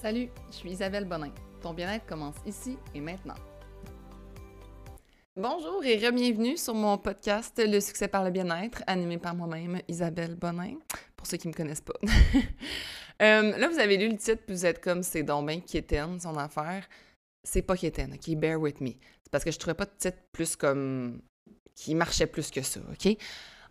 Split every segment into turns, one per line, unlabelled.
Salut, je suis Isabelle Bonin. Ton bien-être commence ici et maintenant. Bonjour et bienvenue sur mon podcast Le succès par le bien-être, animé par moi-même, Isabelle Bonin, pour ceux qui ne me connaissent pas. Euh, là, vous avez lu le titre, puis vous êtes comme c'est donc bien quétaine, son affaire. C'est pas quétaine, ok? Bear with me. C'est parce que je trouvais pas de titre plus comme. qui marchait plus que ça, ok?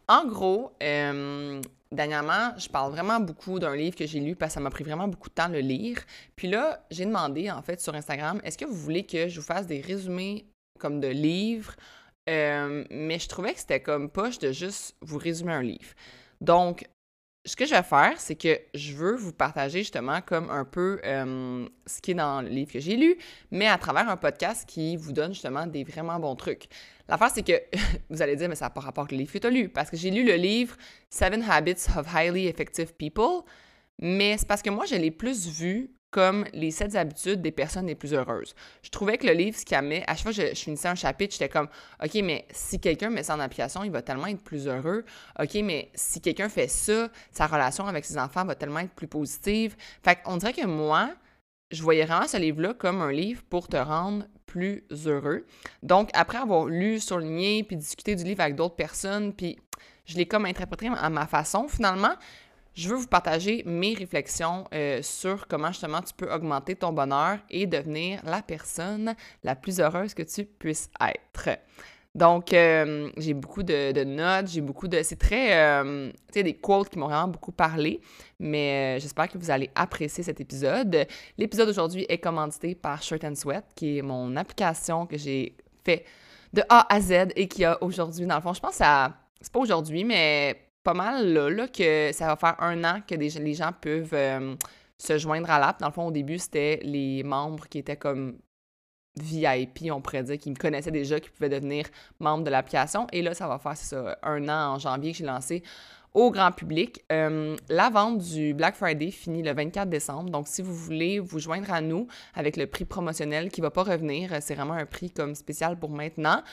En gros, euh, dernièrement, je parle vraiment beaucoup d'un livre que j'ai lu parce que ça m'a pris vraiment beaucoup de temps de le lire. Puis là, j'ai demandé en fait sur Instagram, est-ce que vous voulez que je vous fasse des résumés comme de livres? Euh, mais je trouvais que c'était comme poche de juste vous résumer un livre. Donc, ce que je vais faire, c'est que je veux vous partager justement comme un peu euh, ce qui est dans le livre que j'ai lu, mais à travers un podcast qui vous donne justement des vraiment bons trucs. L'affaire, c'est que vous allez dire, mais ça n'a pas rapport le livre que tu as lu, parce que j'ai lu le livre Seven Habits of Highly Effective People, mais c'est parce que moi, je l'ai plus vu comme les sept habitudes des personnes les plus heureuses. Je trouvais que le livre, ce qu'il amenait, à chaque fois que je, finissais un chapitre, j'étais comme, OK, mais si quelqu'un met ça en application, il va tellement être plus heureux. OK, mais si quelqu'un fait ça, sa relation avec ses enfants va tellement être plus positive. Fait qu'on dirait que moi, je voyais vraiment ce livre-là comme un livre pour te rendre plus heureux. Donc, après avoir lu, surligné, puis discuté du livre avec d'autres personnes, puis je l'ai comme interprété à ma façon, finalement, je veux vous partager mes réflexions euh, sur comment justement tu peux augmenter ton bonheur et devenir la personne la plus heureuse que tu puisses être. Donc, euh, j'ai beaucoup de, notes, j'ai beaucoup de... C'est très... Euh, tu sais, des quotes qui m'ont vraiment beaucoup parlé, mais j'espère que vous allez apprécier cet épisode. L'épisode d'aujourd'hui est commandité par Shirt and Sweat, qui est mon application que j'ai fait de A à Z et qui a aujourd'hui, dans le fond, je pense à... C'est pas aujourd'hui, mais pas mal là, que ça va faire un an que les gens peuvent euh, se joindre à l'app. Dans le fond, au début, c'était les membres qui étaient comme VIP, on pourrait dire, qui me connaissaient déjà, qui pouvaient devenir membres de l'application. Et là, ça va faire, un an en janvier que j'ai lancé au grand public. Euh, la vente du Black Friday finit le 24 décembre. Donc, si vous voulez vous joindre à nous avec le prix promotionnel qui ne va pas revenir, c'est vraiment un prix comme spécial pour maintenant.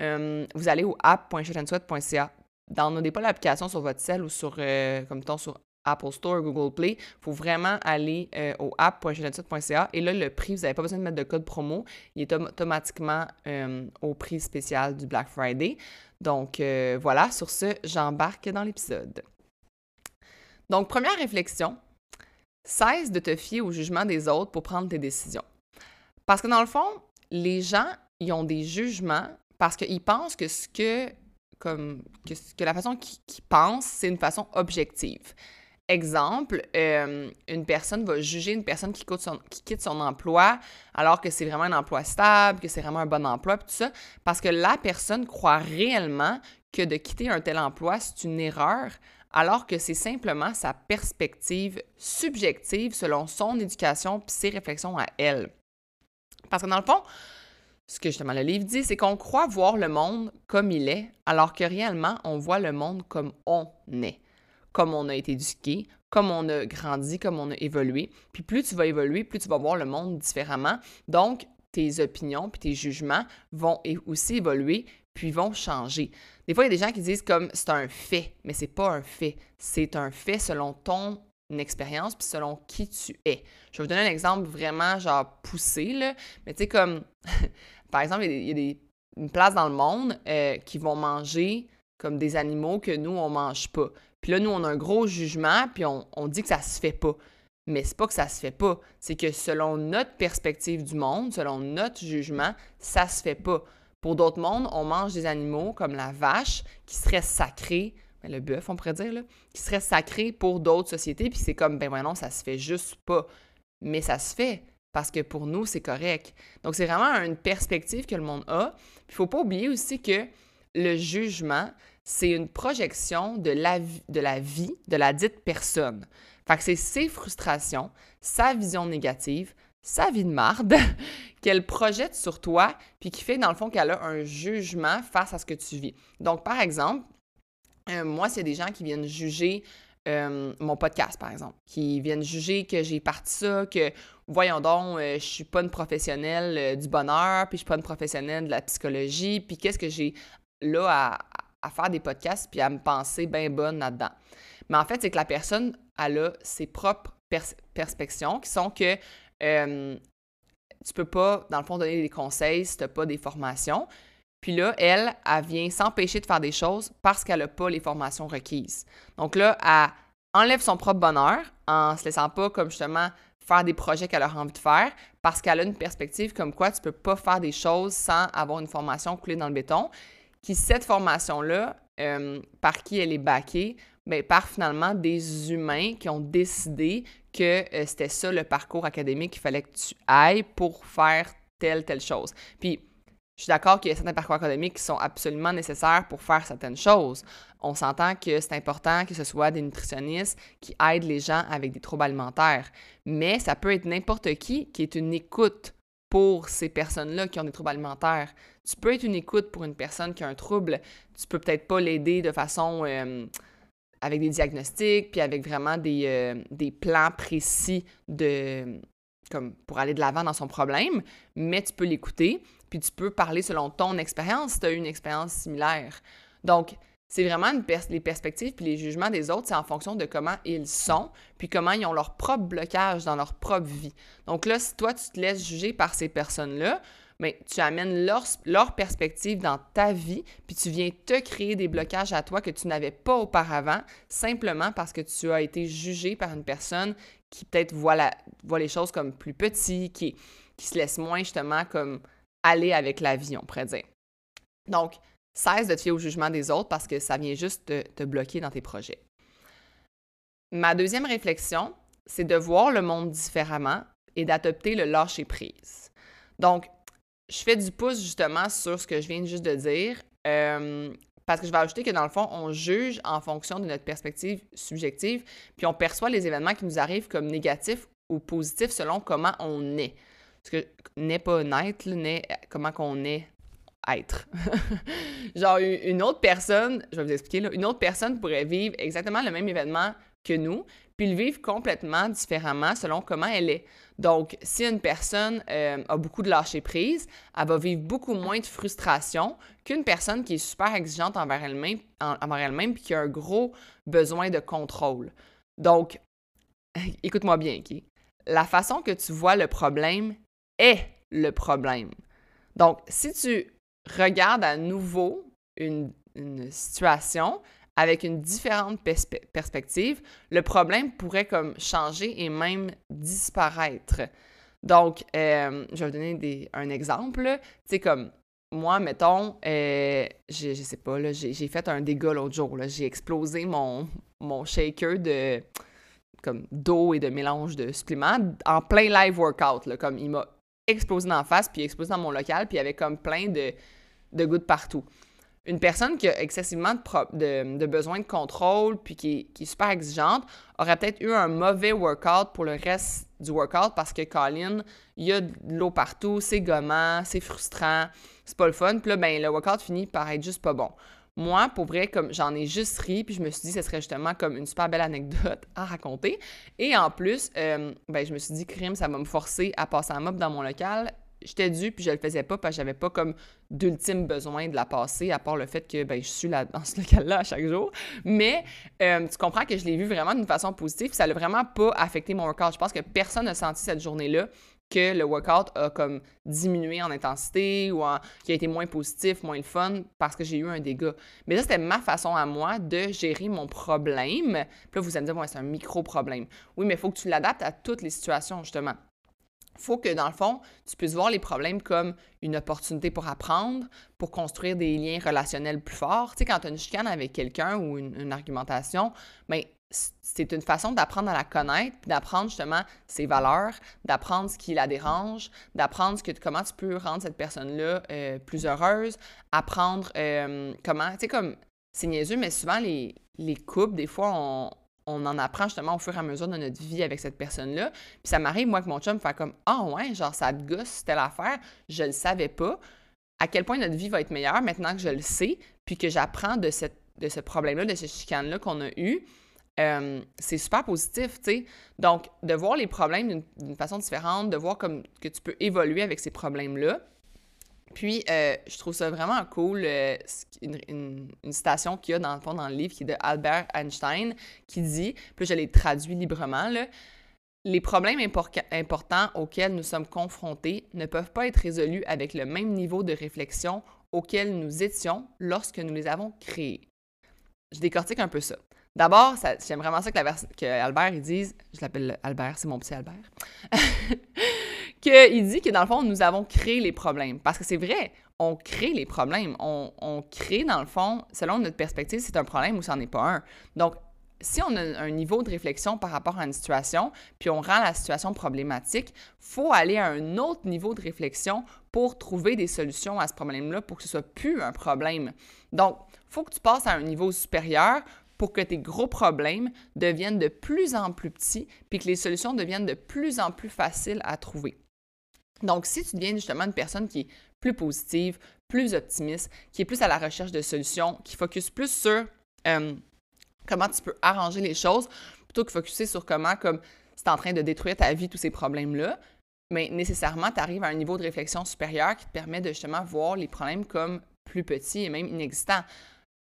Euh, vous allez au app.shotandsweat.ca downloadez pas l'application sur votre cell ou sur, euh, comme ton sur Apple Store, Google Play. Il faut vraiment aller euh, au app.jeunetsuite.ca et là, le prix, vous n'avez pas besoin de mettre de code promo. Il est automatiquement euh, au prix spécial du Black Friday. Donc voilà, sur ce, j'embarque dans l'épisode. Donc, première réflexion, cesse de te fier au jugement des autres pour prendre tes décisions. Parce que dans le fond, les gens, ils ont des jugements parce qu'ils pensent que ce que comme que, la façon qu'ils pensent, c'est une façon objective. Exemple, euh, une personne va juger une personne qui, qui quitte son emploi alors que c'est vraiment un emploi stable, que c'est vraiment un bon emploi, tout ça, parce que la personne croit réellement que de quitter un tel emploi, c'est une erreur, alors que c'est simplement sa perspective subjective selon son éducation et ses réflexions à elle. Parce que dans le fond, ce que justement le livre dit, c'est qu'on croit voir le monde comme il est, alors que réellement, on voit le monde comme on est, comme on a été éduqué, comme on a grandi, comme on a évolué. Puis plus tu vas évoluer, plus tu vas voir le monde différemment. Donc, tes opinions puis tes jugements vont aussi évoluer puis vont changer. Des fois, il y a des gens qui disent comme c'est un fait, mais c'est pas un fait. C'est un fait selon ton expérience puis selon qui tu es. Je vais vous donner un exemple vraiment genre poussé là, mais tu sais comme Par exemple, il y a, une place dans le monde euh, qui vont manger comme des animaux que nous, on mange pas. Puis là, nous, on a un gros jugement, puis on, dit que ça se fait pas. Mais c'est pas que ça se fait pas, c'est que selon notre perspective du monde, selon notre jugement, ça se fait pas. Pour d'autres mondes, on mange des animaux comme la vache qui serait sacrée, ben, le bœuf, on pourrait dire, qui serait sacré pour d'autres sociétés, puis c'est comme, ben non, ça se fait juste pas. Mais ça se fait parce que pour nous, c'est correct. Donc, c'est vraiment une perspective que le monde a. Il ne faut pas oublier aussi que le jugement, c'est une projection de la, de la vie de la dite personne. Fait que c'est ses frustrations, sa vision négative, sa vie de marde qu'elle projette sur toi, puis qui fait dans le fond qu'elle a un jugement face à ce que tu vis. Donc, par exemple, euh, moi, c'est des gens qui viennent juger euh, mon podcast, par exemple, qui viennent juger que j'ai parti ça, que voyons donc, euh, je suis pas une professionnelle euh, du bonheur, puis je suis pas une professionnelle de la psychologie, puis qu'est-ce que j'ai là à, faire des podcasts, puis à me penser bien bonne là-dedans. Mais en fait, c'est que la personne, elle a ses propres perspectives qui sont que euh, tu peux pas, dans le fond, donner des conseils si tu pas des formations. Puis là, elle, elle vient s'empêcher de faire des choses parce qu'elle n'a pas les formations requises. Donc là, elle enlève son propre bonheur en se laissant pas, comme justement, faire des projets qu'elle a envie de faire parce qu'elle a une perspective comme quoi tu peux pas faire des choses sans avoir une formation coulée dans le béton. Qui, cette formation-là, euh, par qui elle est bien, par finalement des humains qui ont décidé que euh, c'était ça le parcours académique qu'il fallait que tu ailles pour faire telle, telle chose. Puis, je suis d'accord qu'il y a certains parcours académiques qui sont absolument nécessaires pour faire certaines choses. On s'entend que c'est important que ce soit des nutritionnistes qui aident les gens avec des troubles alimentaires. Mais ça peut être n'importe qui qui est une écoute pour ces personnes-là qui ont des troubles alimentaires. Tu peux être une écoute pour une personne qui a un trouble. Tu peux peut-être pas l'aider de façon euh, avec des diagnostics, puis avec vraiment des, euh, des plans précis de comme pour aller de l'avant dans son problème, mais tu peux l'écouter, puis tu peux parler selon ton expérience si tu as eu une expérience similaire. Donc, c'est vraiment les perspectives puis les jugements des autres, c'est en fonction de comment ils sont, puis comment ils ont leur propre blocage dans leur propre vie. Donc là, si toi, tu te laisses juger par ces personnes-là, mais tu amènes leur, leur, perspective dans ta vie, puis tu viens te créer des blocages à toi que tu n'avais pas auparavant, simplement parce que tu as été jugé par une personne qui peut-être voit, voit les choses comme plus petites, qui, qui se laisse moins justement comme aller avec la vie, on pourrait dire. Donc, Cesse de te fier au jugement des autres parce que ça vient juste te, te bloquer dans tes projets. Ma deuxième réflexion, c'est de voir le monde différemment et d'adopter le lâcher-prise. Donc, je fais du pouce justement sur ce que je viens juste de dire, euh, parce que je vais ajouter que dans le fond, on juge en fonction de notre perspective subjective, puis on perçoit les événements qui nous arrivent comme négatifs ou positifs selon comment on est. Parce que n'est pas naître, n'est comment qu'on est être. Genre, une autre personne, je vais vous expliquer, là, une autre personne pourrait vivre exactement le même événement que nous, puis le vivre complètement différemment selon comment elle est. Donc, si une personne euh, a beaucoup de lâcher prise, elle va vivre beaucoup moins de frustration qu'une personne qui est super exigeante envers elle-même, envers puis qui a un gros besoin de contrôle. Donc, écoute-moi bien, OK? La façon que tu vois le problème le problème. Donc, si tu regarde à nouveau une, situation avec une différente perspective, le problème pourrait comme changer et même disparaître. Donc, euh, je vais vous donner un exemple. Tu comme moi, mettons, euh, je, sais pas, j'ai, fait un dégât l'autre jour. J'ai explosé mon, shaker de comme d'eau et de mélange de suppléments en plein live workout. Comme il m'a explosé la face, puis explosé dans mon local, puis il y avait comme plein de, de gouttes partout. Une personne qui a excessivement de, de, de contrôle, puis qui est, super exigeante, aurait peut-être eu un mauvais workout pour le reste du workout parce que Colin, il y a de l'eau partout, c'est gommant, c'est frustrant, c'est pas le fun. Puis là, ben, le workout finit par être juste pas bon. Moi, pour vrai, comme j'en ai juste ri, puis je me suis dit que ce serait justement comme une super belle anecdote à raconter. Et en plus, euh, ben, je me suis dit, crime, ça va me forcer à passer un mob dans mon local. J'étais dû, puis je le faisais pas parce que j'avais pas comme d'ultime besoin de la passer, à part le fait que ben, je suis là, dans ce local-là à chaque jour. Mais euh, tu comprends que je l'ai vu vraiment d'une façon positive, puis ça n'a vraiment pas affecté mon workout. Je pense que personne n'a senti cette journée-là que le workout a comme diminué en intensité ou qui a été moins positif, moins le fun parce que j'ai eu un dégât. Mais ça, c'était ma façon à moi de gérer mon problème. Puis là, vous allez me dire, ouais, c'est un micro-problème. Oui, mais il faut que tu l'adaptes à toutes les situations, justement. Faut que, dans le fond, tu puisses voir les problèmes comme une opportunité pour apprendre, pour construire des liens relationnels plus forts. Tu sais, quand tu as une chicane avec quelqu'un ou une, argumentation, bien, c'est une façon d'apprendre à la connaître, d'apprendre justement ses valeurs, d'apprendre ce qui la dérange, d'apprendre comment tu peux rendre cette personne-là euh, plus heureuse, apprendre euh, comment, tu sais, comme, c'est niaiseux, mais souvent les, les couples, des fois, on, on en apprend justement au fur et à mesure de notre vie avec cette personne-là. Puis ça m'arrive, moi, que mon chum, faire comme Ah ouais, genre ça te gosse, c'était l'affaire, je le savais pas. À quel point notre vie va être meilleure maintenant que je le sais, puis que j'apprends de, cette, de ce problème-là, de ce chicane-là qu'on a eu. Euh, c'est super positif, tu sais. Donc, de voir les problèmes d'une façon différente, de voir comme que tu peux évoluer avec ces problèmes-là, puis, euh, je trouve ça vraiment cool, euh, une, citation qu'il y a dans le fond dans le livre qui est de Albert Einstein qui dit, puis je l'ai traduit librement, là, Les problèmes importants auxquels nous sommes confrontés ne peuvent pas être résolus avec le même niveau de réflexion auquel nous étions lorsque nous les avons créés. Je décortique un peu ça. D'abord, j'aime vraiment ça que, la Albert dise, je l'appelle Albert, c'est mon petit Albert, qu'il dit que dans le fond, nous avons créé les problèmes. Parce que c'est vrai, on crée les problèmes. On, on, crée, dans le fond, selon notre perspective, c'est un problème ou c'en est pas un. Donc, si on a un niveau de réflexion par rapport à une situation, puis on rend la situation problématique, faut aller à un autre niveau de réflexion pour trouver des solutions à ce problème-là, pour que ce soit plus un problème. Donc, faut que tu passes à un niveau supérieur pour que tes gros problèmes deviennent de plus en plus petits, puis que les solutions deviennent de plus en plus faciles à trouver. Donc, si tu deviens justement une personne qui est plus positive, plus optimiste, qui est plus à la recherche de solutions, qui focus plus sur euh, comment tu peux arranger les choses, plutôt que focuser sur comment, comme c'est en train de détruire ta vie, tous ces problèmes-là, mais nécessairement, tu arrives à un niveau de réflexion supérieur qui te permet de justement voir les problèmes comme plus petits et même inexistants.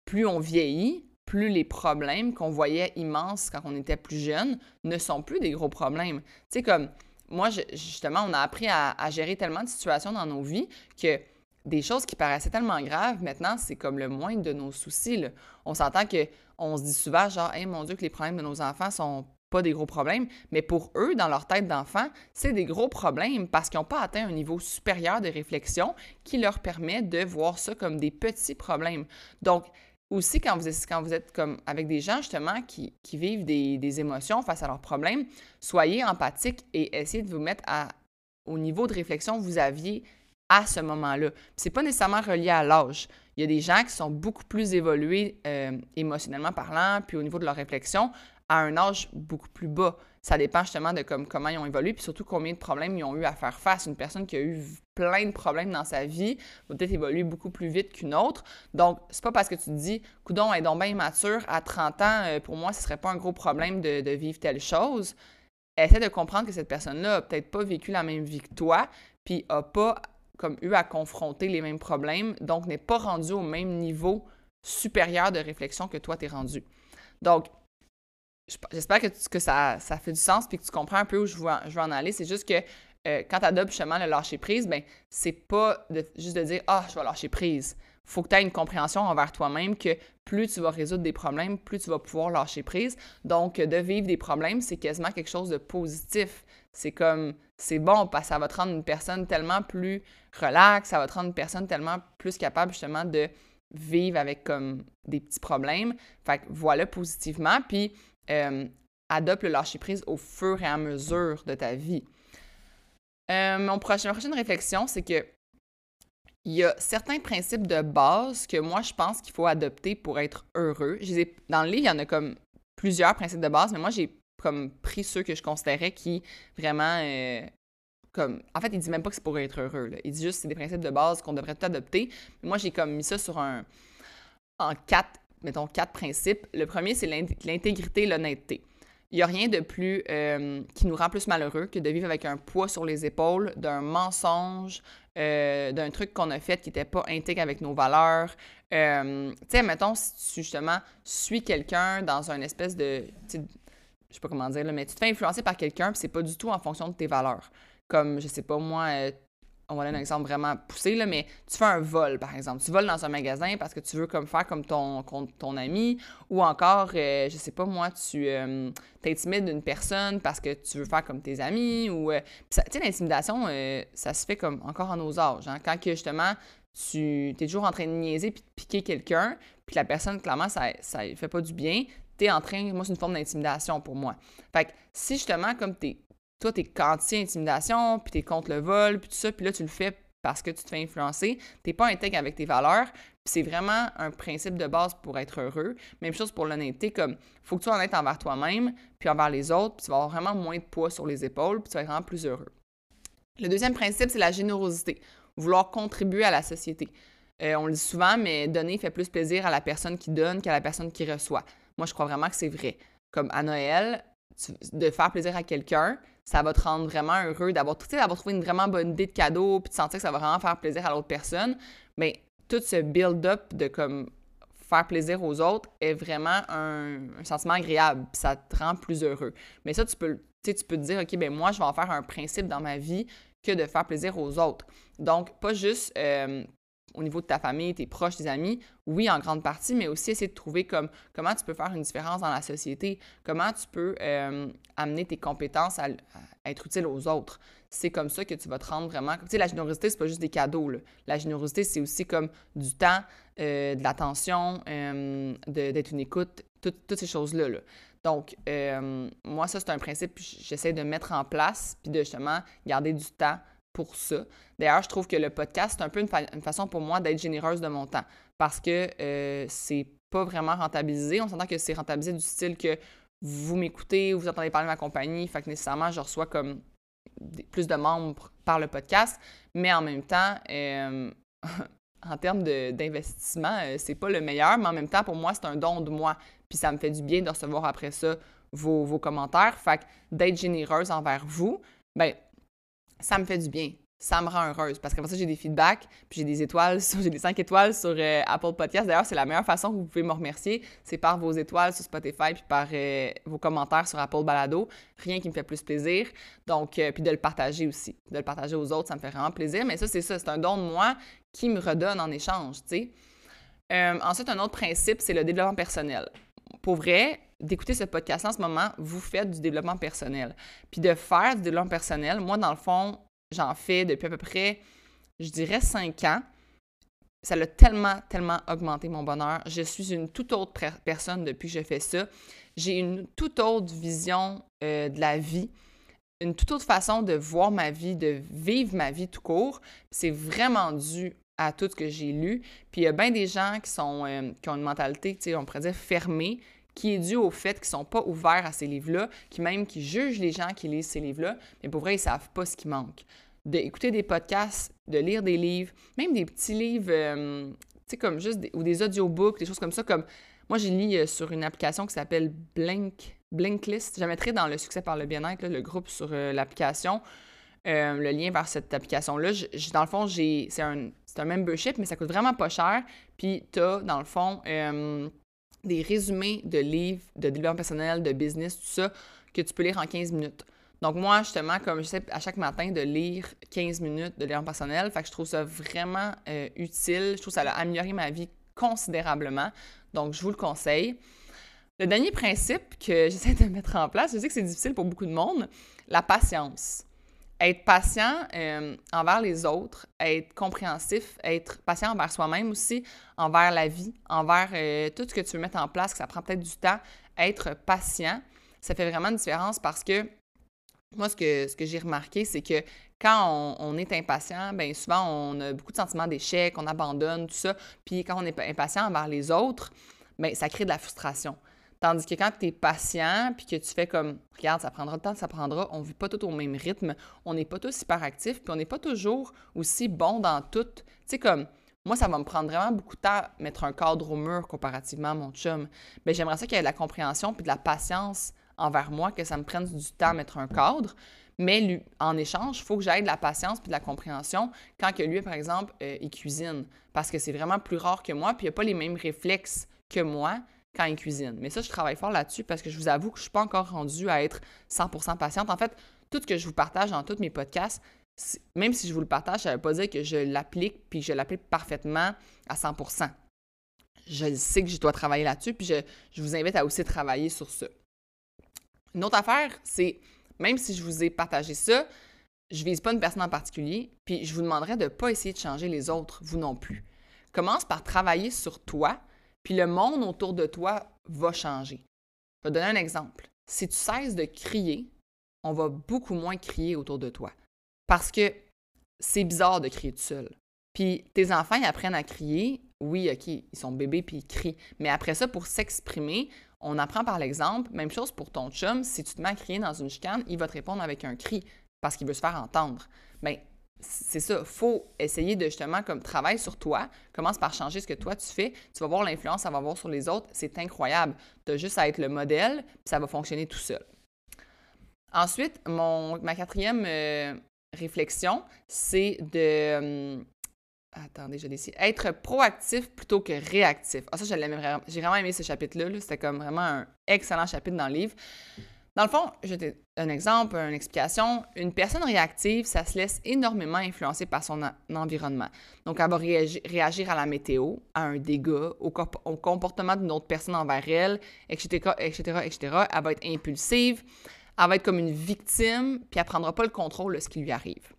Plus on vieillit, plus les problèmes qu'on voyait immenses quand on était plus jeune ne sont plus des gros problèmes. Tu sais, comme moi, justement, on a appris à, gérer tellement de situations dans nos vies que des choses qui paraissaient tellement graves, maintenant, c'est comme le moindre de nos soucis. On s'entend que on se dit souvent, genre, hey, mon Dieu, que les problèmes de nos enfants sont pas des gros problèmes, mais pour eux, dans leur tête d'enfant, c'est des gros problèmes parce qu'ils n'ont pas atteint un niveau supérieur de réflexion qui leur permet de voir ça comme des petits problèmes. Donc, aussi, quand vous êtes, comme avec des gens justement qui, vivent des, émotions face à leurs problèmes, soyez empathique et essayez de vous mettre à, au niveau de réflexion que vous aviez à ce moment-là. C'est pas nécessairement relié à l'âge. Il y a des gens qui sont beaucoup plus évolués euh, émotionnellement parlant, puis au niveau de leur réflexion, à un âge beaucoup plus bas. Ça dépend justement de comme, comment ils ont évolué, puis surtout combien de problèmes ils ont eu à faire face. Une personne qui a eu plein de problèmes dans sa vie va peut-être évoluer beaucoup plus vite qu'une autre. Donc, c'est pas parce que tu te dis, coudon, est donc bien immature, à 30 ans, euh, pour moi, ce serait pas un gros problème de, vivre telle chose. Essaie de comprendre que cette personne-là a peut-être pas vécu la même vie que toi, puis a pas comme eu à confronter les mêmes problèmes, donc n'est pas rendu au même niveau supérieur de réflexion que toi t'es rendu. Donc, j'espère que, que ça, ça, fait du sens puis que tu comprends un peu où je veux, en aller. C'est juste que euh, quand tu adoptes justement le lâcher prise, ben c'est pas juste de dire Ah, je vais lâcher prise. faut que tu aies une compréhension envers toi-même que plus tu vas résoudre des problèmes, plus tu vas pouvoir lâcher prise. Donc, de vivre des problèmes, c'est quasiment quelque chose de positif. C'est comme, c'est bon parce que ça va te rendre une personne tellement plus relaxe, ça va te rendre une personne tellement plus capable justement de vivre avec comme des petits problèmes. Fait que voilà positivement, puis euh, adopte le lâcher prise au fur et à mesure de ta vie. Euh, mon ma prochaine réflexion, c'est que il y a certains principes de base que moi, je pense qu'il faut adopter pour être heureux. dans le livre, il y en a comme plusieurs principes de base, mais moi, j'ai comme pris ceux que je considérais qui vraiment euh, comme en fait il dit même pas que c'est pour être heureux il dit juste que c'est des principes de base qu'on devrait tout adopter moi j'ai comme mis ça sur un en quatre mettons quatre principes le premier c'est l'intégrité l'honnêteté il n'y a rien de plus euh, qui nous rend plus malheureux que de vivre avec un poids sur les épaules, d'un mensonge, euh, d'un truc qu'on a fait qui n'était pas intègre avec nos valeurs. tu sais, mettons, si tu justement suis quelqu'un dans un espèce de je sais pas comment dire, là, mais tu te fais influencer par quelqu'un, puis c'est pas du tout en fonction de tes valeurs. Comme, je sais pas, moi, euh, on va donner un exemple vraiment poussé, là, mais tu fais un vol, par exemple. Tu voles dans un magasin parce que tu veux comme faire comme ton, ami, ou encore, euh, je sais pas, moi, tu euh, t'intimides d'une personne parce que tu veux faire comme tes amis, ou... tu sais, l'intimidation, ça se fait comme encore à nos âges. Hein? Quand que, justement, tu es toujours en train de niaiser puis de piquer quelqu'un, puis la personne, clairement, ça ne fait pas du bien, tu en train, moi, c'est une forme d'intimidation pour moi. Fait que si justement, comme es, toi, t'es anti-intimidation, puis t'es contre le vol, puis tout ça, puis là, tu le fais parce que tu te fais influencer, t'es pas intègre avec tes valeurs, c'est vraiment un principe de base pour être heureux. Même chose pour l'honnêteté, comme, faut que tu sois honnête envers toi-même, puis envers les autres, puis tu vas avoir vraiment moins de poids sur les épaules, puis tu vas être vraiment plus heureux. Le deuxième principe, c'est la générosité, vouloir contribuer à la société. Euh, on le dit souvent, mais donner fait plus plaisir à la personne qui donne qu'à la personne qui reçoit. Moi, je crois vraiment que c'est vrai. Comme à Noël, de faire plaisir à quelqu'un, ça va te rendre vraiment heureux d'avoir trouvé une vraiment bonne idée de cadeau, puis de sentir que ça va vraiment faire plaisir à l'autre personne. Mais tout ce build-up de comme faire plaisir aux autres est vraiment un, sentiment agréable, ça te rend plus heureux. Mais ça, tu peux, tu peux te dire, OK, ben moi, je vais en faire un principe dans ma vie que de faire plaisir aux autres. Donc, pas juste euh, au niveau de ta famille, tes proches, tes amis, oui, en grande partie, mais aussi essayer de trouver comme, comment tu peux faire une différence dans la société, comment tu peux euh, amener tes compétences à, être utile aux autres. C'est comme ça que tu vas te rendre vraiment. Tu sais, la générosité, c'est pas juste des cadeaux. La générosité, c'est aussi comme du temps, euh, de l'attention, euh, d'être une écoute, toutes ces choses-là. Donc, moi, ça, c'est un principe que j'essaie de mettre en place, puis de justement garder du temps ça. D'ailleurs, je trouve que le podcast, c'est un peu une, façon pour moi d'être généreuse de mon temps parce que euh, c'est pas vraiment rentabilisé. On s'entend que c'est rentabilisé du style que vous m'écoutez, vous entendez parler de ma compagnie, fait que nécessairement, je reçois comme plus de membres par le podcast, mais en même temps, euh, en termes d'investissement, euh, c'est pas le meilleur, mais en même temps, pour moi, c'est un don de moi. Puis ça me fait du bien de recevoir après ça vos, vos commentaires. Fait que d'être généreuse envers vous, ben ça me fait du bien. Ça me rend heureuse parce qu'après ça, j'ai des feedbacks, puis j'ai des étoiles, j'ai des 5 étoiles sur euh, Apple Podcast. D'ailleurs, c'est la meilleure façon que vous pouvez me remercier, c'est par vos étoiles sur Spotify, puis par euh, vos commentaires sur Apple Balado. Rien qui me fait plus plaisir. Donc, euh, puis de le partager aussi. De le partager aux autres, ça me fait vraiment plaisir. Mais ça, c'est ça, c'est un don de moi qui me redonne en échange, tu sais. ensuite, un autre principe, c'est le développement personnel. Pour vrai, d'écouter ce podcast en ce moment, vous faites du développement personnel. Puis de faire du développement personnel, moi, dans le fond, j'en fais depuis à peu près, je dirais, cinq ans. Ça l'a tellement, tellement augmenté mon bonheur. Je suis une toute autre personne depuis que je fais ça. J'ai une toute autre vision euh, de la vie, une toute autre façon de voir ma vie, de vivre ma vie tout court. C'est vraiment dû à tout ce que j'ai lu. Puis il y a bien des gens qui, sont, euh, qui ont une mentalité, on pourrait dire, fermée, qui est dû au fait qu'ils sont pas ouverts à ces livres-là, qui même qui jugent les gens qui lisent ces livres-là, mais pour vrai, ils savent pas ce qui manque. D'écouter des podcasts, de lire des livres, même des petits livres, euh, tu sais, comme juste, des, ou des audiobooks, des choses comme ça, comme moi, j'ai lu euh, sur une application qui s'appelle Blink, Blinklist. Je mettrai dans le succès par le bien-être, le groupe sur euh, l'application, le lien vers cette application-là. Dans le fond, c'est un, un membership, mais ça coûte vraiment pas cher. Puis, tu as, dans le fond, des résumés de livres de développement personnel, de business, tout ça, que tu peux lire en 15 minutes. Donc moi, justement, comme j'essaie à chaque matin de lire 15 minutes de développement personnel, fait que je trouve ça vraiment euh, utile. Je trouve que ça a amélioré ma vie considérablement. Donc, je vous le conseille. Le dernier principe que j'essaie de mettre en place, je sais que c'est difficile pour beaucoup de monde, la patience être patient euh, envers les autres, être compréhensif, être patient envers soi-même aussi, envers la vie, envers euh, tout ce que tu veux mettre en place, que ça prend peut-être du temps, être patient, ça fait vraiment une différence parce que moi, ce que, ce que j'ai remarqué, c'est que quand on, est impatient, bien souvent, on a beaucoup de sentiments d'échec, on abandonne, tout ça. Puis quand on est impatient envers les autres, bien, ça crée de la frustration. Tandis que quand tu es patient, puis que tu fais comme, regarde, ça prendra le temps, ça prendra, on ne vit pas tout au même rythme, on n'est pas tous hyper actifs, puis on n'est pas toujours aussi bon dans tout. Tu sais, comme, moi, ça va me prendre vraiment beaucoup de temps mettre un cadre au mur comparativement à mon chum. Mais j'aimerais ça qu'il y ait de la compréhension puis de la patience envers moi, que ça me prenne du temps à mettre un cadre. Mais lui, en échange, il faut que j'aille de la patience puis de la compréhension quand que lui, par exemple, euh, il cuisine. Parce que c'est vraiment plus rare que moi, puis il n'a pas les mêmes réflexes que moi quand il cuisine. Mais ça, je travaille fort là-dessus parce que je vous avoue que je ne suis pas encore rendue à être 100% patiente. En fait, tout ce que je vous partage dans tous mes podcasts, même si je vous le partage, ça ne veut pas dire que je l'applique puis que je l'applique parfaitement à 100%. Je sais que je dois travailler là-dessus, puis je, je, vous invite à aussi travailler sur ça. Une autre affaire, c'est même si je vous ai partagé ça, je ne vise pas une personne en particulier, puis je vous demanderai de ne pas essayer de changer les autres, vous non plus. Commence par travailler sur toi, puis le monde autour de toi va changer. Je vais te donner un exemple. Si tu cesses de crier, on va beaucoup moins crier autour de toi. Parce que c'est bizarre de crier tout seul. Puis tes enfants, ils apprennent à crier. Oui, OK, ils sont bébés puis ils crient. Mais après ça, pour s'exprimer, on apprend par l'exemple. Même chose pour ton chum. Si tu te mets à crier dans une chicane, il va te répondre avec un cri parce qu'il veut se faire entendre. Bien, c'est ça, faut essayer de justement comme travailler sur toi, commence par changer ce que toi tu fais, tu vas voir l'influence, ça va voir sur les autres, c'est incroyable. Tu as juste à être le modèle, puis ça va fonctionner tout seul. Ensuite, ma quatrième euh, réflexion, c'est de euh, attendez, je l'ai être proactif plutôt que réactif. Ah ça, j'ai vraiment aimé ce chapitre-là, c'était comme vraiment un excellent chapitre dans le livre. Dans le fond, je un exemple, une explication. Une personne réactive, ça se laisse énormément influencer par son environnement. Donc, elle va réagir, à la météo, à un dégât, au, comportement d'une autre personne envers elle, etc., etc., etc. Elle va être impulsive, elle va être comme une victime, puis elle ne prendra pas le contrôle de ce qui lui arrive.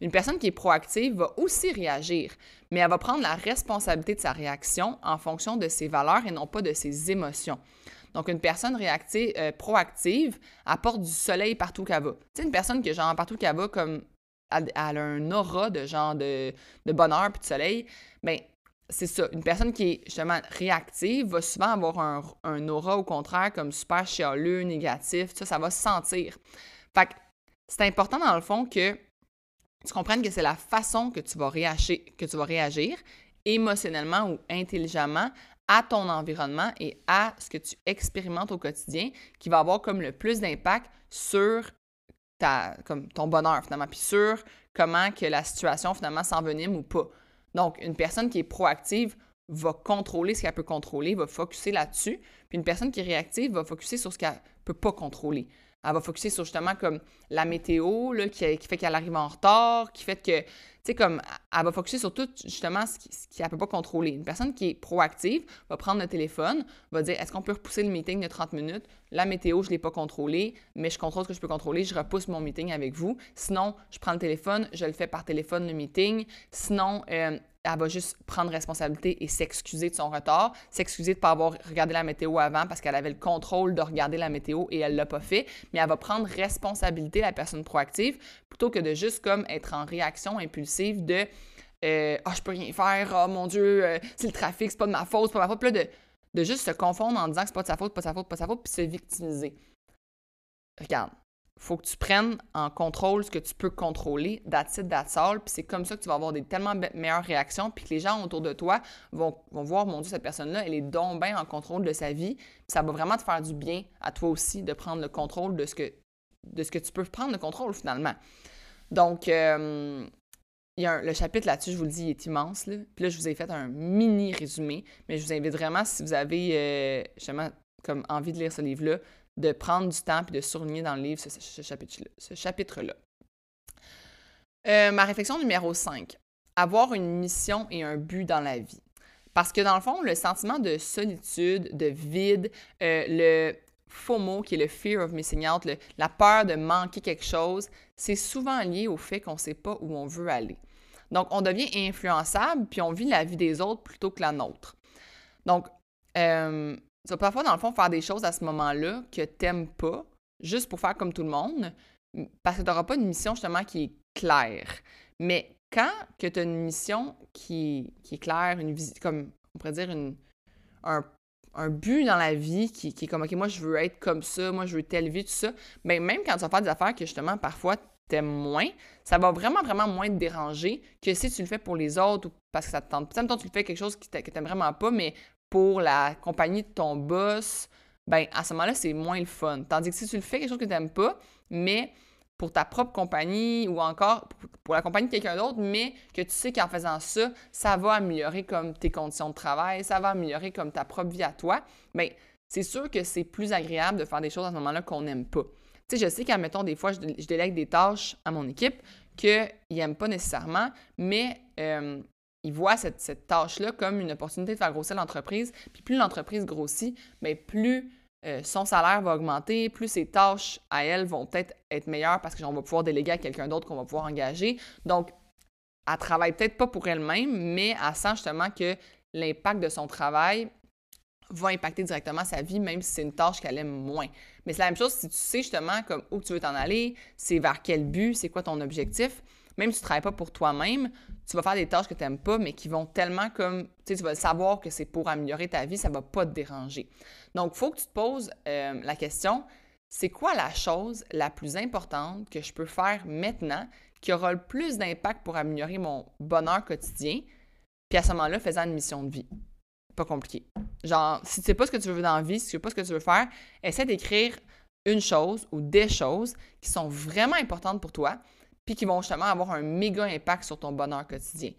Une personne qui est proactive va aussi réagir, mais elle va prendre la responsabilité de sa réaction en fonction de ses valeurs et non pas de ses émotions. Donc, une personne réactive, euh, proactive apporte du soleil partout qu'elle va. Tu sais, une personne qui, genre, partout qu'elle va, comme elle, a un aura de genre de, bonheur puis de soleil, bien, c'est ça. Une personne qui est justement réactive va souvent avoir un, un aura au contraire comme super chialeux, négatif. Ça, ça va se sentir. Fait que c'est important dans le fond que tu comprennes que c'est la façon que tu vas réagir, que tu vas réagir émotionnellement ou intelligemment à ton environnement et à ce que tu expérimentes au quotidien qui va avoir comme le plus d'impact sur ta, comme ton bonheur finalement, puis sur comment que la situation finalement s'envenime ou pas. Donc, une personne qui est proactive va contrôler ce qu'elle peut contrôler, va focuser là-dessus, puis une personne qui est réactive va focuser sur ce qu'elle ne peut pas contrôler. Elle va focuser sur justement comme la météo là, qui, fait qu'elle arrive en retard, qui fait que, comme, elle va focuser sur tout justement ce qu'elle ne peut pas contrôler. Une personne qui est proactive va prendre le téléphone, va dire est-ce qu'on peut repousser le meeting de 30 minutes? La météo, je ne l'ai pas contrôlée, mais je contrôle ce que je peux contrôler, je repousse mon meeting avec vous. Sinon, je prends le téléphone, je le fais par téléphone le meeting. Sinon, euh, elle va juste prendre responsabilité et s'excuser de son retard, s'excuser de ne pas avoir regardé la météo avant parce qu'elle avait le contrôle de regarder la météo et elle ne l'a pas fait, mais elle va prendre responsabilité, la personne proactive, plutôt que de juste comme être en réaction impulsive de euh, Ah, je peux rien faire, oh mon Dieu, euh, c'est le trafic, c'est pas de ma faute, c'est pas ma faute. Puis là, de, de juste se confondre en disant que c'est pas de sa faute, pas de sa faute, pas de sa faute, puis se victimiser. Regarde, faut que tu prennes en contrôle ce que tu peux contrôler, that's it, that's all. Puis c'est comme ça que tu vas avoir des tellement meilleures réactions, puis que les gens autour de toi vont, vont voir, mon Dieu, cette personne-là, elle est donc bien en contrôle de sa vie. Puis ça va vraiment te faire du bien à toi aussi de prendre le contrôle de ce que, de ce que tu peux prendre le contrôle finalement. Donc, euh, le chapitre là-dessus, je vous le dis, il est immense. Puis là, je vous ai fait un mini résumé, mais je vous invite vraiment, si vous avez euh, justement comme envie de lire ce livre-là, de prendre du temps et de souligner dans le livre ce, chapitre-là. Euh, ma réflexion numéro 5. Avoir une mission et un but dans la vie. Parce que dans le fond, le sentiment de solitude, de vide, euh, le FOMO, qui est le fear of missing out, la peur de manquer quelque chose, c'est souvent lié au fait qu'on ne sait pas où on veut aller. Donc, on devient influençable, puis on vit la vie des autres plutôt que la nôtre. Donc, euh, tu vas parfois, dans le fond, faire des choses à ce moment-là que tu n'aimes pas, juste pour faire comme tout le monde, parce que tu n'auras pas une mission justement qui est claire. Mais quand que tu as une mission qui, qui, est claire, une visite, comme on pourrait dire une, un, un, but dans la vie qui, qui, est comme OK, moi je veux être comme ça, moi je veux telle vie, tout ça, mais même quand tu vas faire des affaires que justement parfois t'aimes moins, ça va vraiment, vraiment moins te déranger que si tu le fais pour les autres ou parce que ça te tente. Peut-être tu le fais quelque chose que t'aimes vraiment pas, mais pour la compagnie de ton boss, ben à ce moment-là, c'est moins le fun. Tandis que si tu le fais quelque chose que tu n'aimes pas, mais pour ta propre compagnie ou encore pour la compagnie de quelqu'un d'autre, mais que tu sais qu'en faisant ça, ça va améliorer comme tes conditions de travail, ça va améliorer comme ta propre vie à toi, bien, c'est sûr que c'est plus agréable de faire des choses à ce moment-là qu'on n'aime pas. Tu sais, je sais qu'admettons, des fois, je, délègue des tâches à mon équipe qu'ils n'aiment pas nécessairement, mais euh, ils voient cette, tâche-là comme une opportunité de faire grossir l'entreprise. Puis plus l'entreprise grossit, mais plus euh, son salaire va augmenter, plus ses tâches à elle vont peut-être être meilleures parce qu'on va pouvoir déléguer à quelqu'un d'autre qu'on va pouvoir engager. Donc, elle travaille peut-être pas pour elle-même, mais elle sent justement que l'impact de son travail va impacter directement sa vie, même si c'est une tâche qu'elle aime moins. Mais c'est la même chose si tu sais justement comme où tu veux t'en aller, c'est vers quel but, c'est quoi ton objectif même si tu ne travailles pas pour toi-même, tu vas faire des tâches que tu n'aimes pas, mais qui vont tellement comme, tu sais, tu vas savoir que c'est pour améliorer ta vie, ça ne va pas te déranger. Donc, il faut que tu te poses euh, la question, c'est quoi la chose la plus importante que je peux faire maintenant qui aura le plus d'impact pour améliorer mon bonheur quotidien? Puis à ce moment-là, faisant une mission de vie? Compliqué. Genre, si tu sais pas ce que tu veux dans la vie, si tu sais pas ce que tu veux faire, essaie d'écrire une chose ou des choses qui sont vraiment importantes pour toi, puis qui vont justement avoir un méga impact sur ton bonheur quotidien.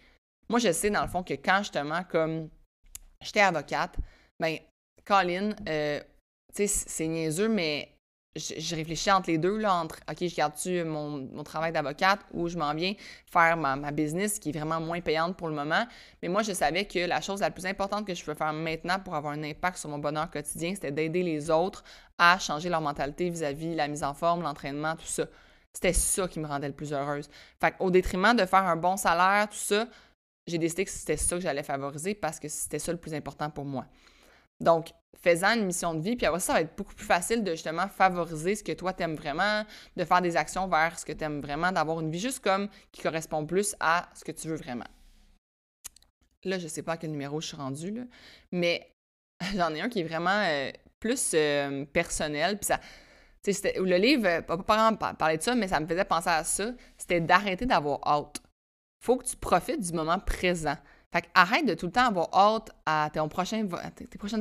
Moi, je sais dans le fond que quand justement, comme j'étais avocate, ben, Colin, euh, tu sais, c'est niaiseux, mais je, réfléchis entre les deux, là, entre OK, je garde-tu mon, travail d'avocate ou je m'en viens faire ma, business qui est vraiment moins payante pour le moment. Mais moi, je savais que la chose la plus importante que je peux faire maintenant pour avoir un impact sur mon bonheur quotidien, c'était d'aider les autres à changer leur mentalité vis-à-vis la mise en forme, l'entraînement, tout ça. C'était ça qui me rendait le plus heureuse. Fait au détriment de faire un bon salaire, tout ça, j'ai décidé que c'était ça que j'allais favoriser parce que c'était ça le plus important pour moi. Donc, faisant une mission de vie, puis après ça, ça va être beaucoup plus facile de justement favoriser ce que toi t'aimes vraiment, de faire des actions vers ce que tu aimes vraiment, d'avoir une vie juste comme qui correspond plus à ce que tu veux vraiment. Là, je sais pas à quel numéro je suis rendue, mais j'en ai un qui est vraiment euh, plus euh, personnel, puis ça. Le livre, euh, pas vraiment parler de ça, mais ça me faisait penser à ça. C'était d'arrêter d'avoir hâte. Faut que tu profites du moment présent. Fait arrête de tout le temps avoir hâte à tes prochaines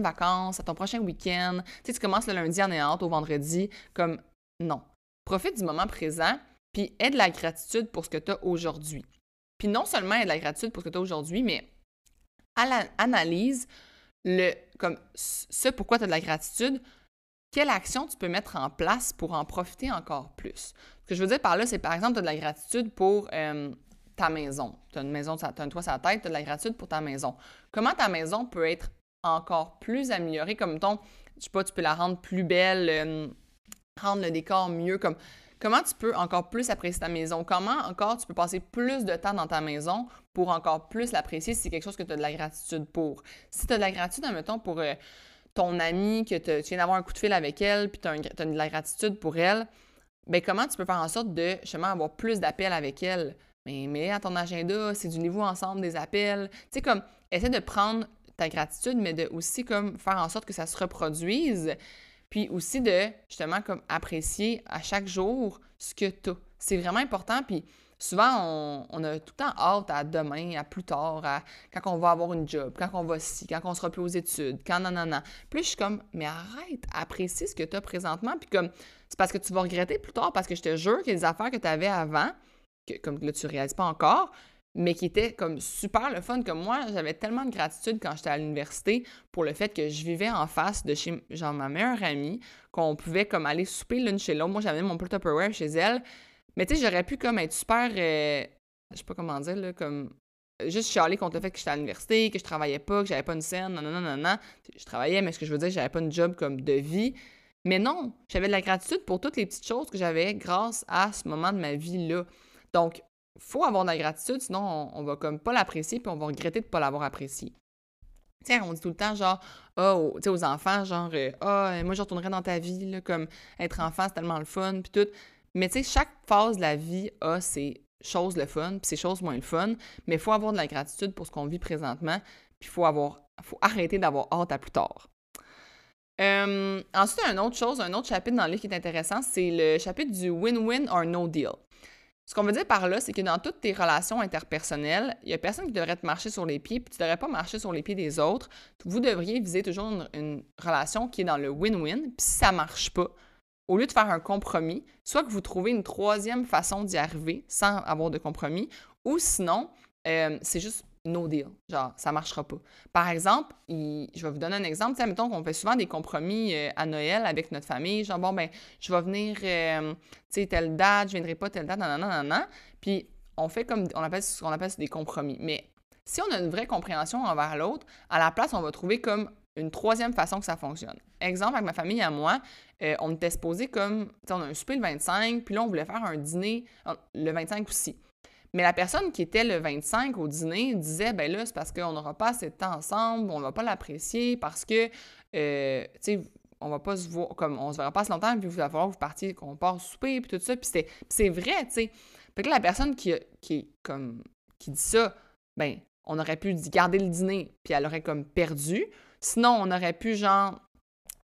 vacances, à ton prochain week-end. Tu sais, tu commences le lundi en ayant hâte au vendredi. Comme, non. Profite du moment présent, puis aie de la gratitude pour ce que tu as aujourd'hui. Puis non seulement aie de la gratitude pour ce que tu as aujourd'hui, mais analyse le, comme, ce pourquoi tu as de la gratitude, quelle action tu peux mettre en place pour en profiter encore plus. Ce que je veux dire par là, c'est par exemple, tu as de la gratitude pour euh, ta maison. Tu as une maison, tu un toit sur la tête, tu as de la gratitude pour ta maison. Comment ta maison peut être encore plus améliorée, comme ton, je sais pas, tu peux la rendre plus belle, euh, rendre le décor mieux, comme comment tu peux encore plus apprécier ta maison, comment encore tu peux passer plus de temps dans ta maison pour encore plus l'apprécier si c'est quelque chose que tu as de la gratitude pour? Si tu as de la gratitude, admettons, pour euh, ton amie, que tu viens d'avoir un coup de fil avec elle, puis tu as, as, de la gratitude pour elle, bien comment tu peux faire en sorte de justement avoir plus d'appels avec elle? Mais à ton agenda, c'est du niveau ensemble des appels. Tu sais, comme, essaie de prendre ta gratitude, mais de aussi comme faire en sorte que ça se reproduise. Puis aussi de justement comme apprécier à chaque jour ce que tu as. C'est vraiment important. Puis souvent, on, a tout le temps hâte à demain, à plus tard, à quand on va avoir une job, quand on va ci, quand on sera plus aux études, quand non. Puis je suis comme, mais arrête, apprécie ce que tu as présentement. Puis comme, c'est parce que tu vas regretter plus tard, parce que je te jure que les affaires que tu avais avant, comme là, tu réalises pas encore, mais qui était comme super le fun. Comme moi, j'avais tellement de gratitude quand j'étais à l'université pour le fait que je vivais en face de chez genre ma meilleure amie, qu'on pouvait comme aller souper l'une chez l'autre. Moi, j'avais mon plat Tupperware chez elle. Mais tu sais, j'aurais pu comme être super, euh, je sais pas comment dire, là, comme juste chialer contre le fait que j'étais à l'université, que je travaillais pas, que j'avais pas une scène, non, non, non, non, Je travaillais, mais ce que je veux dire, j'avais pas une job comme de vie. Mais non, j'avais de la gratitude pour toutes les petites choses que j'avais grâce à ce moment de ma vie-là. Donc, faut avoir de la gratitude, sinon on, va comme pas l'apprécier puis on va regretter de pas l'avoir apprécié. Tiens, on dit tout le temps, genre, ah, oh, aux, aux enfants, genre, oh, moi, je retournerai dans ta vie, comme être enfant, c'est tellement le fun, puis tout. Mais tu sais, chaque phase de la vie a ses choses le fun, puis ses choses moins le fun, mais il faut avoir de la gratitude pour ce qu'on vit présentement, puis il faut, avoir, faut arrêter d'avoir hâte à plus tard. Euh, ensuite, une autre chose, un autre chapitre dans le livre qui est intéressant, c'est le chapitre du win-win or no deal. Ce qu'on veut dire par là, c'est que dans toutes tes relations interpersonnelles, il n'y a personne qui devrait te marcher sur les pieds, puis tu ne devrais pas marcher sur les pieds des autres. Vous devriez viser toujours une, relation qui est dans le win-win, puis si ça ne marche pas, au lieu de faire un compromis, soit que vous trouvez une troisième façon d'y arriver sans avoir de compromis, ou sinon, euh, c'est juste no deal. Genre, ça marchera pas. Par exemple, je vais vous donner un exemple. sais, mettons qu'on fait souvent des compromis euh, à Noël avec notre famille. Genre, bon, ben, je vais venir, euh, tu sais, telle date, je viendrai pas telle date, nan, nan, nan. Puis, on fait comme, on appelle ce qu'on appelle des compromis. Mais si on a une vraie compréhension envers l'autre, à la place, on va trouver comme une troisième façon que ça fonctionne. Exemple, avec ma famille et moi, euh, on était supposé comme, on a un souper le 25, puis là, on voulait faire un dîner le 25 aussi. Mais la personne qui était le 25 au dîner disait ben là, c'est parce qu'on n'aura pas assez de temps ensemble, on ne va pas l'apprécier parce que, euh, tu sais, on va pas se voir, comme on se verra pas assez longtemps, puis il va falloir que vous partiez, qu'on part souper, puis tout ça. Puis c'est vrai, tu sais. Fait que la personne qui, qui, qui dit ça, ben, on aurait pu garder le dîner, puis elle aurait comme perdu. Sinon, on aurait pu, genre,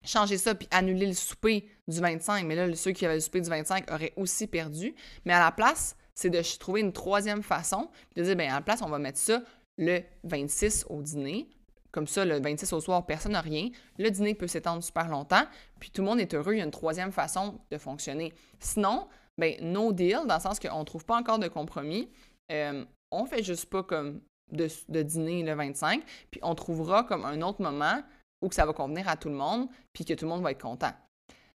changer ça puis annuler le souper du 25. Mais là, ceux qui avaient le souper du 25 auraient aussi perdu. Mais à la place, c'est de trouver une troisième façon, de dire, bien, à la place, on va mettre ça le 26 au dîner. Comme ça, le 26 au soir, personne n'a rien. Le dîner peut s'étendre super longtemps, puis tout le monde est heureux. Il y a une troisième façon de fonctionner. Sinon, ben no deal, dans le sens qu'on ne trouve pas encore de compromis. Euh, on fait juste pas comme de, de, dîner le 25, puis on trouvera comme un autre moment où que ça va convenir à tout le monde, puis que tout le monde va être content.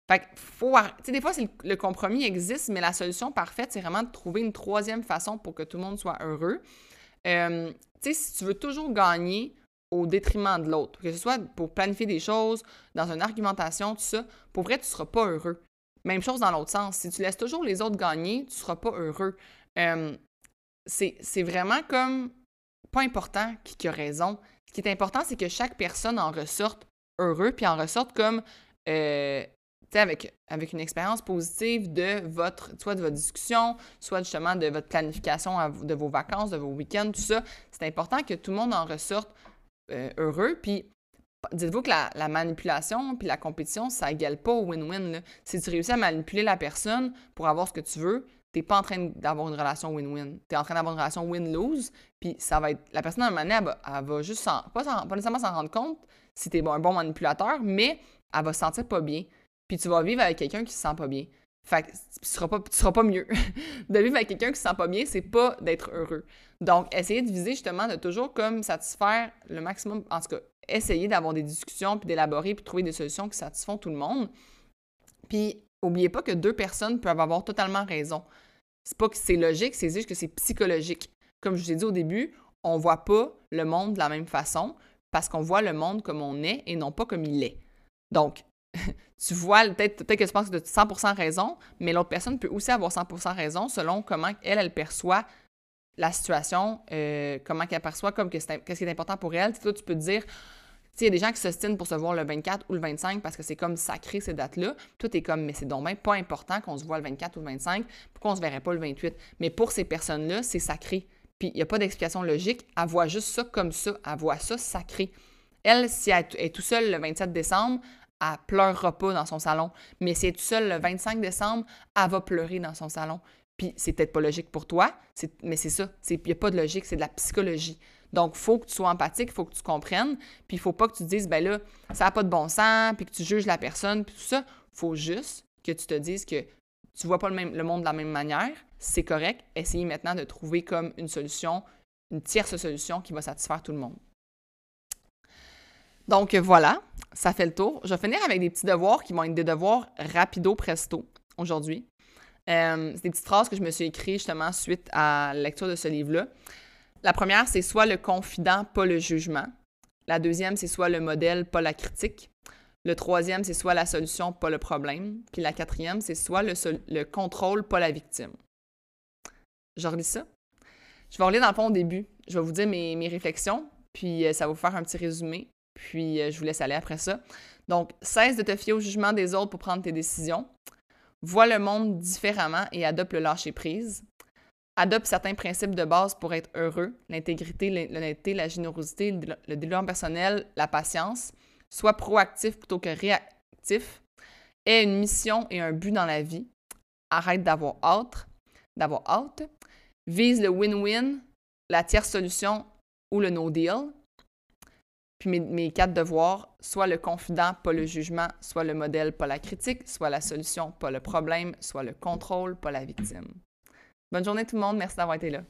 Fait que faut. Tu sais, des fois, le, compromis existe, mais la solution parfaite, c'est vraiment de trouver une troisième façon pour que tout le monde soit heureux. Euh, tu sais, si tu veux toujours gagner au détriment de l'autre, que ce soit pour planifier des choses, dans une argumentation, tout ça, pour vrai, tu ne seras pas heureux. Même chose dans l'autre sens. Si tu laisses toujours les autres gagner, tu ne seras pas heureux. Euh, c'est vraiment comme pas important qui, a raison. Ce qui est important, c'est que chaque personne en ressorte heureux, puis en ressorte comme euh, avec, avec une expérience positive de votre, soit de votre discussion, soit justement de votre planification de vos vacances, de vos week-ends, tout ça. C'est important que tout le monde en ressorte euh, heureux. Puis dites-vous que la, manipulation puis la compétition, ça égale pas au win-win. Si tu réussis à manipuler la personne pour avoir ce que tu veux, t'es pas en train d'avoir une relation win-win. Tu es en train d'avoir une relation win-lose, puis ça va être... La personne, à un moment donné, elle va, juste pas, pas nécessairement s'en rendre compte si tu es un bon manipulateur, mais elle va se sentir pas bien. Puis tu vas vivre avec quelqu'un qui se sent pas bien. Fait que tu seras pas, tu seras pas mieux. de vivre avec quelqu'un qui se sent pas bien, c'est pas d'être heureux. Donc, essayez de viser justement de toujours comme satisfaire le maximum, en tout cas, essayer d'avoir des discussions, puis d'élaborer, puis trouver des solutions qui satisfont tout le monde. Puis, oubliez pas que deux personnes peuvent avoir totalement raison. C'est pas que c'est logique, c'est juste que c'est psychologique. Comme je vous ai dit au début, on voit pas le monde de la même façon parce qu'on voit le monde comme on est et non pas comme il est. Donc, tu vois, peut-être que tu penses que tu as 100% raison, mais l'autre personne peut aussi avoir 100% raison selon comment elle, elle perçoit la situation, euh, comment elle perçoit comme qu'est-ce qui est important pour elle. tu peux te dire, il y a des gens qui s'ostinent pour se voir le 24 ou le 25 parce que c'est comme sacré ces dates-là. Toi, es comme, mais c'est donc pas important qu'on se voit le 24 ou le 25, pourquoi on se verrait pas le 28? Mais pour ces personnes-là, c'est sacré. Puis il n'y a pas d'explication logique. Elle voit juste ça comme ça. Elle voit ça sacré. Elle, si elle est tout seule le 27 décembre, elle pleurera pas dans son salon. Mais si elle est seule le 25 décembre, elle va pleurer dans son salon. Puis c'est peut-être pas logique pour toi, mais c'est ça. Il n'y a pas de logique, c'est de la psychologie. Donc, il faut que tu sois empathique, il faut que tu comprennes, puis il faut pas que tu te dises, ben là, ça n'a pas de bon sens, puis que tu juges la personne, puis tout ça. Faut juste que tu te dises que tu vois pas le, le monde de la même manière, c'est correct. Essayez maintenant de trouver comme une solution, une tierce solution qui va satisfaire tout le monde. Donc voilà, ça fait le tour. Je vais finir avec des petits devoirs qui vont être des devoirs rapido presto aujourd'hui. Euh, c'est des petites phrases que je me suis écrites justement suite à la lecture de ce livre-là. La première, c'est soit le confident, pas le jugement. La deuxième, c'est soit le modèle, pas la critique. Le troisième, c'est soit la solution, pas le problème. Puis la quatrième, c'est soit le, le, contrôle, pas la victime. Je relis ça. Je vais relire dans le fond au début. Je vais vous dire mes, mes réflexions, puis euh, ça va vous faire un petit résumé. Puis euh, je vous laisse aller après ça. Donc, cesse de te fier au jugement des autres pour prendre tes décisions. Vois le monde différemment et adopte le lâcher-prise. Adopte certains principes de base pour être heureux, l'intégrité, l'honnêteté, la générosité, le développement personnel, la patience. Sois proactif plutôt que réactif. Aie une mission et un but dans la vie. Arrête d'avoir hâte, d'avoir hâte. Vise le win-win, la tierce solution ou le no deal. Puis mes, quatre devoirs, soit le confident, pas le jugement, soit le modèle, pas la critique, soit la solution, pas le problème, soit le contrôle, pas la victime. Bonne journée tout le monde, merci d'avoir été là.